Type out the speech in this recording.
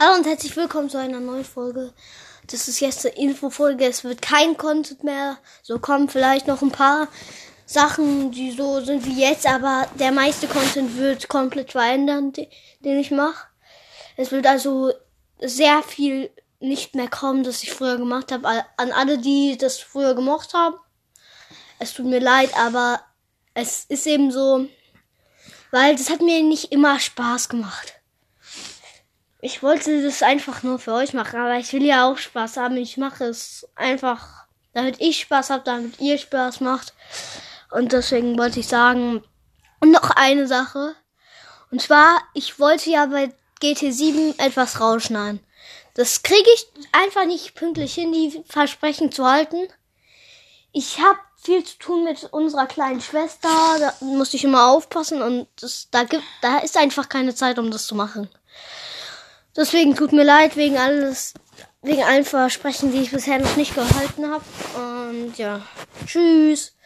Hallo und herzlich willkommen zu einer neuen Folge. Das ist jetzt eine Infofolge. Es wird kein Content mehr. So kommen vielleicht noch ein paar Sachen, die so sind wie jetzt, aber der meiste Content wird komplett verändern, den ich mache. Es wird also sehr viel nicht mehr kommen, das ich früher gemacht habe. An alle, die das früher gemocht haben. Es tut mir leid, aber es ist eben so, weil das hat mir nicht immer Spaß gemacht. Ich wollte das einfach nur für euch machen, aber ich will ja auch Spaß haben. Ich mache es einfach, damit ich Spaß habe, damit ihr Spaß macht. Und deswegen wollte ich sagen, und noch eine Sache. Und zwar, ich wollte ja bei GT7 etwas rausschneiden. Das kriege ich einfach nicht pünktlich hin, die Versprechen zu halten. Ich habe viel zu tun mit unserer kleinen Schwester. Da muss ich immer aufpassen und das, da gibt, da ist einfach keine Zeit, um das zu machen. Deswegen tut mir leid wegen alles, wegen allen Versprechen, die ich bisher noch nicht gehalten habe. Und ja, tschüss.